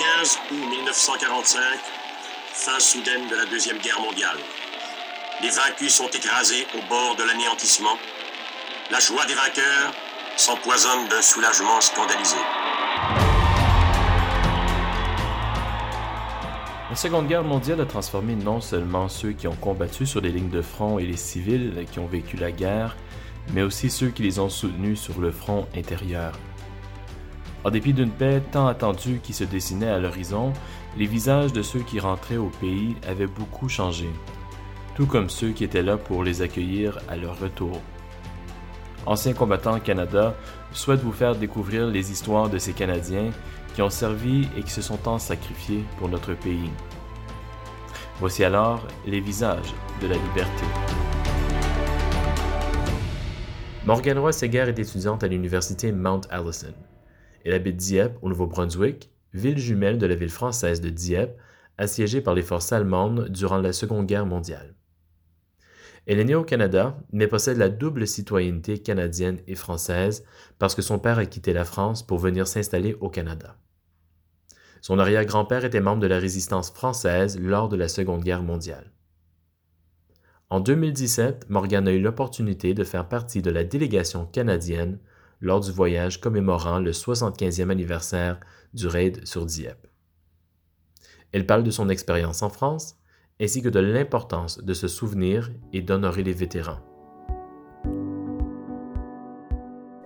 15 août 1945, fin soudaine de la Deuxième Guerre mondiale. Les vaincus sont écrasés au bord de l'anéantissement. La joie des vainqueurs s'empoisonne d'un soulagement scandalisé. La Seconde Guerre mondiale a transformé non seulement ceux qui ont combattu sur les lignes de front et les civils qui ont vécu la guerre, mais aussi ceux qui les ont soutenus sur le front intérieur. En dépit d'une paix tant attendue qui se dessinait à l'horizon, les visages de ceux qui rentraient au pays avaient beaucoup changé, tout comme ceux qui étaient là pour les accueillir à leur retour. Anciens combattants Canada souhaite vous faire découvrir les histoires de ces Canadiens qui ont servi et qui se sont tant sacrifiés pour notre pays. Voici alors les visages de la liberté. Morgane Roy Seguer est étudiante à l'université Mount Allison. Elle habite Dieppe, au Nouveau-Brunswick, ville jumelle de la ville française de Dieppe, assiégée par les forces allemandes durant la Seconde Guerre mondiale. Elle est née au Canada, mais possède la double citoyenneté canadienne et française parce que son père a quitté la France pour venir s'installer au Canada. Son arrière-grand-père était membre de la résistance française lors de la Seconde Guerre mondiale. En 2017, Morgan a eu l'opportunité de faire partie de la délégation canadienne lors du voyage commémorant le 75e anniversaire du raid sur Dieppe. Elle parle de son expérience en France ainsi que de l'importance de se souvenir et d'honorer les vétérans.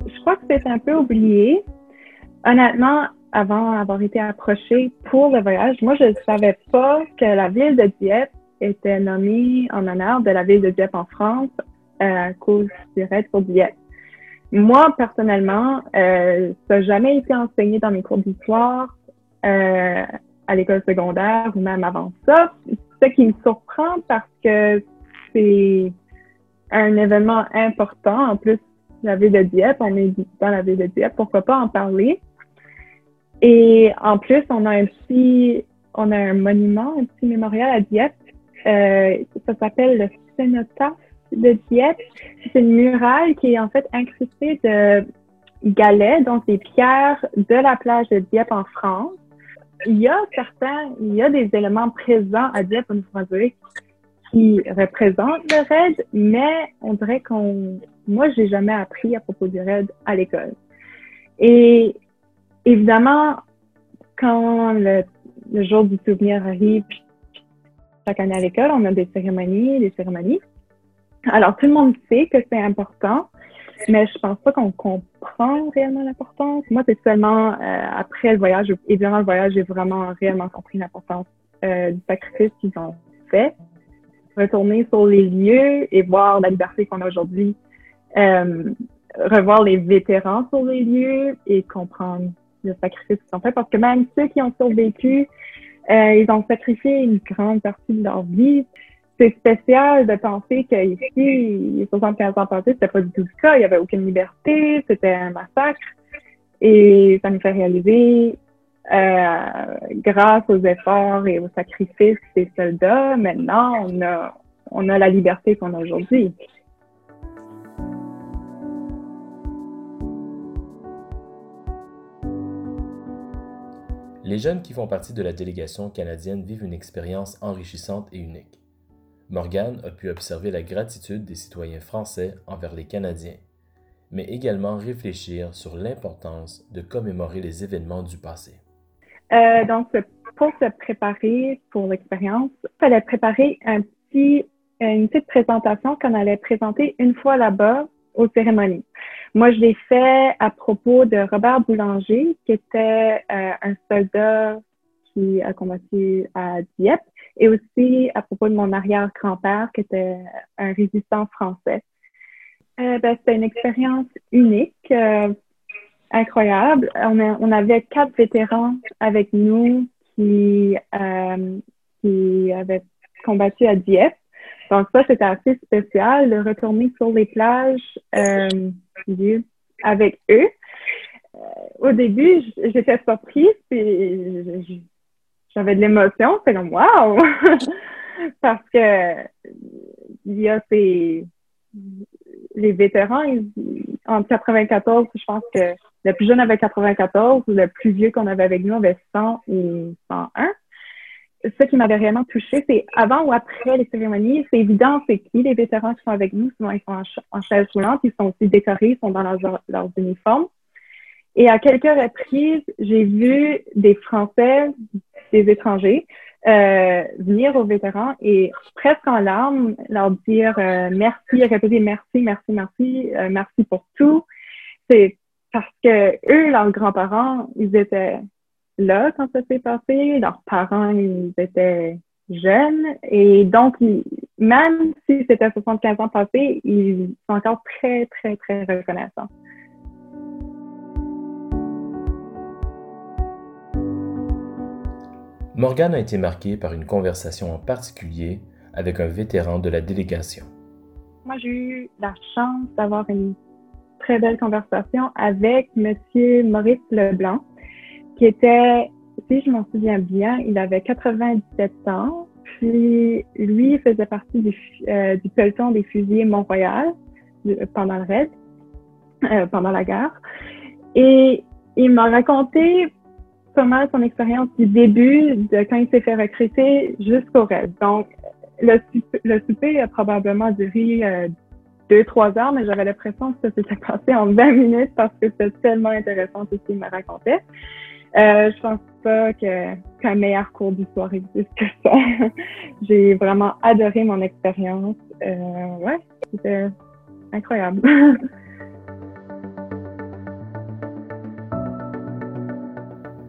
Je crois que c'est un peu oublié. Honnêtement, avant d'avoir été approchée pour le voyage, moi, je ne savais pas que la ville de Dieppe était nommée en honneur de la ville de Dieppe en France euh, à cause du raid pour Dieppe. Moi, personnellement, euh, ça n'a jamais été enseigné dans mes cours d'histoire euh, à l'école secondaire ou même avant ça. Ce qui me surprend parce que c'est un événement important. En plus, la ville de Dieppe, on est dans la ville de Dieppe, pourquoi pas en parler? Et en plus, on a un petit, on a un monument, un petit mémorial à Dieppe. Euh, ça s'appelle le cénotaphe de Dieppe. C'est une muraille qui est en fait incrustée de galets, donc des pierres de la plage de Dieppe en France. Il y a certains, il y a des éléments présents à Dieppe au Nouveau-Brunswick qui représentent le raid, mais on dirait qu'on, moi, j'ai jamais appris à propos du raid à l'école. Et évidemment, quand le, le jour du souvenir arrive, chaque année à l'école, on a des cérémonies, des cérémonies. Alors, tout le monde sait que c'est important, mais je pense pas qu'on comprend réellement l'importance. Moi, c'est seulement euh, après le voyage et durant le voyage, j'ai vraiment réellement compris l'importance euh, du sacrifice qu'ils ont fait. Retourner sur les lieux et voir la liberté qu'on a aujourd'hui. Euh, revoir les vétérans sur les lieux et comprendre le sacrifice qu'ils ont fait. Parce que même ceux qui ont survécu, euh, ils ont sacrifié une grande partie de leur vie c'est spécial de penser qu'ici, il y a 75 ans passés, c'était pas du tout le cas. Il y avait aucune liberté, c'était un massacre. Et ça nous fait réaliser, euh, grâce aux efforts et aux sacrifices des soldats, maintenant, on a la liberté qu'on a aujourd'hui. Les jeunes qui font partie de la délégation canadienne vivent une expérience enrichissante et unique. Morgan a pu observer la gratitude des citoyens français envers les Canadiens, mais également réfléchir sur l'importance de commémorer les événements du passé. Euh, donc, pour se préparer pour l'expérience, il fallait préparer un petit, une petite présentation qu'on allait présenter une fois là-bas aux cérémonies. Moi, je l'ai fait à propos de Robert Boulanger, qui était euh, un soldat qui a combattu à Dieppe et aussi à propos de mon arrière-grand-père qui était un résistant français. Euh, ben, c'était une expérience unique, euh, incroyable. On, avait quatre vétérans avec nous qui, euh, qui avaient combattu à Dieppe. Donc ça, c'était assez spécial de retourner sur les plages avec eux. Au début, j'étais surprise, puis j'avais de l'émotion. C'est comme wow! Parce que il y a ces les vétérans, en 94, je pense que le plus jeune avait 94, le plus vieux qu'on avait avec nous avait 100 ou 101. Ce qui m'avait réellement touché, c'est avant ou après les cérémonies, c'est évident, c'est qui les vétérans qui sont avec nous, souvent ils sont en, chaise roulante, ils sont aussi décorés, ils sont dans leurs, leurs uniformes. Et à quelques reprises, j'ai vu des Français, des étrangers, euh, venir aux vétérans et presque en larmes leur dire euh, merci, répéter merci, merci, merci, euh, merci pour tout. C'est parce que eux, leurs grands-parents, ils étaient là quand ça s'est passé, leurs parents, ils étaient jeunes et donc même si c'était 75 ans passés, ils sont encore très, très, très reconnaissants. Morgane a été marquée par une conversation en particulier avec un vétéran de la délégation. Moi, j'ai eu la chance d'avoir une très belle conversation avec M. Maurice Leblanc, qui était, si je m'en souviens bien, il avait 97 ans, puis lui faisait partie du, euh, peloton des fusiliers Mont-Royal pendant le raid, euh, pendant la guerre. Et il m'a raconté mal son expérience du début, de quand il s'est fait recruter jusqu'au reste. Donc, le, souper a probablement duré euh, deux, trois heures, mais j'avais l'impression que ça s'était passé en 20 minutes parce que c'était tellement intéressant tout ce qu'il me racontait. Euh, je pense pas qu'un meilleur cours d'histoire existe que ça. J'ai vraiment adoré mon expérience. Euh, ouais, c'était incroyable.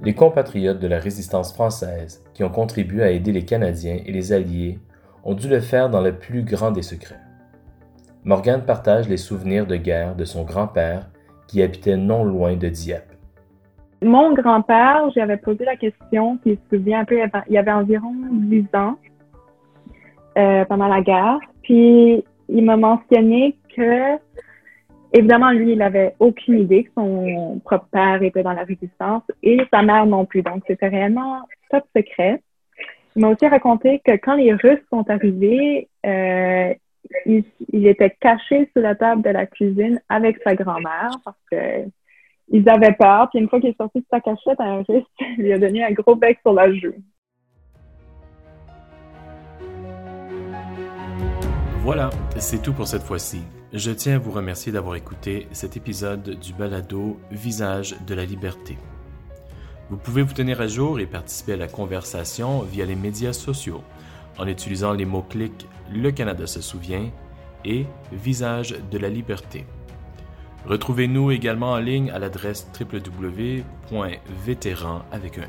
les compatriotes de la résistance française qui ont contribué à aider les Canadiens et les Alliés ont dû le faire dans le plus grand des secrets. Morgane partage les souvenirs de guerre de son grand-père qui habitait non loin de Dieppe. Mon grand-père, j'avais posé la question, puis il se souvient un peu, il y avait environ 10 ans euh, pendant la guerre, puis il m'a mentionné que Évidemment, lui, il avait aucune idée que son propre père était dans la résistance et sa mère non plus. Donc, c'était réellement top secret. Il m'a aussi raconté que quand les Russes sont arrivés, euh, il, était caché sous la table de la cuisine avec sa grand-mère parce que ils avaient peur. Puis une fois qu'il est sorti de sa cachette, un Russe lui a donné un gros bec sur la joue. Voilà, c'est tout pour cette fois-ci. Je tiens à vous remercier d'avoir écouté cet épisode du balado Visage de la liberté. Vous pouvez vous tenir à jour et participer à la conversation via les médias sociaux en utilisant les mots-clics Le Canada se souvient et Visage de la liberté. Retrouvez-nous également en ligne à l'adresse www.vétéran avec un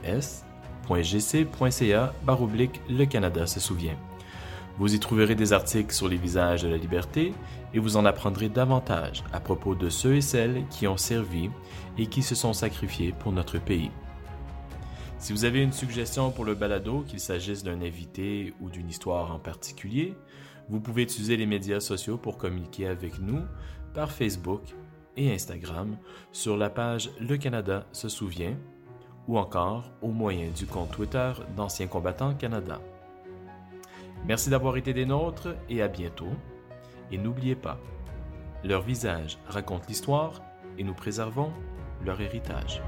Le Canada se souvient. Vous y trouverez des articles sur les visages de la liberté et vous en apprendrez davantage à propos de ceux et celles qui ont servi et qui se sont sacrifiés pour notre pays. Si vous avez une suggestion pour le balado, qu'il s'agisse d'un invité ou d'une histoire en particulier, vous pouvez utiliser les médias sociaux pour communiquer avec nous par Facebook et Instagram sur la page Le Canada se souvient ou encore au moyen du compte Twitter d'Anciens combattants Canada. Merci d'avoir été des nôtres et à bientôt. Et n'oubliez pas, leur visage raconte l'histoire et nous préservons leur héritage.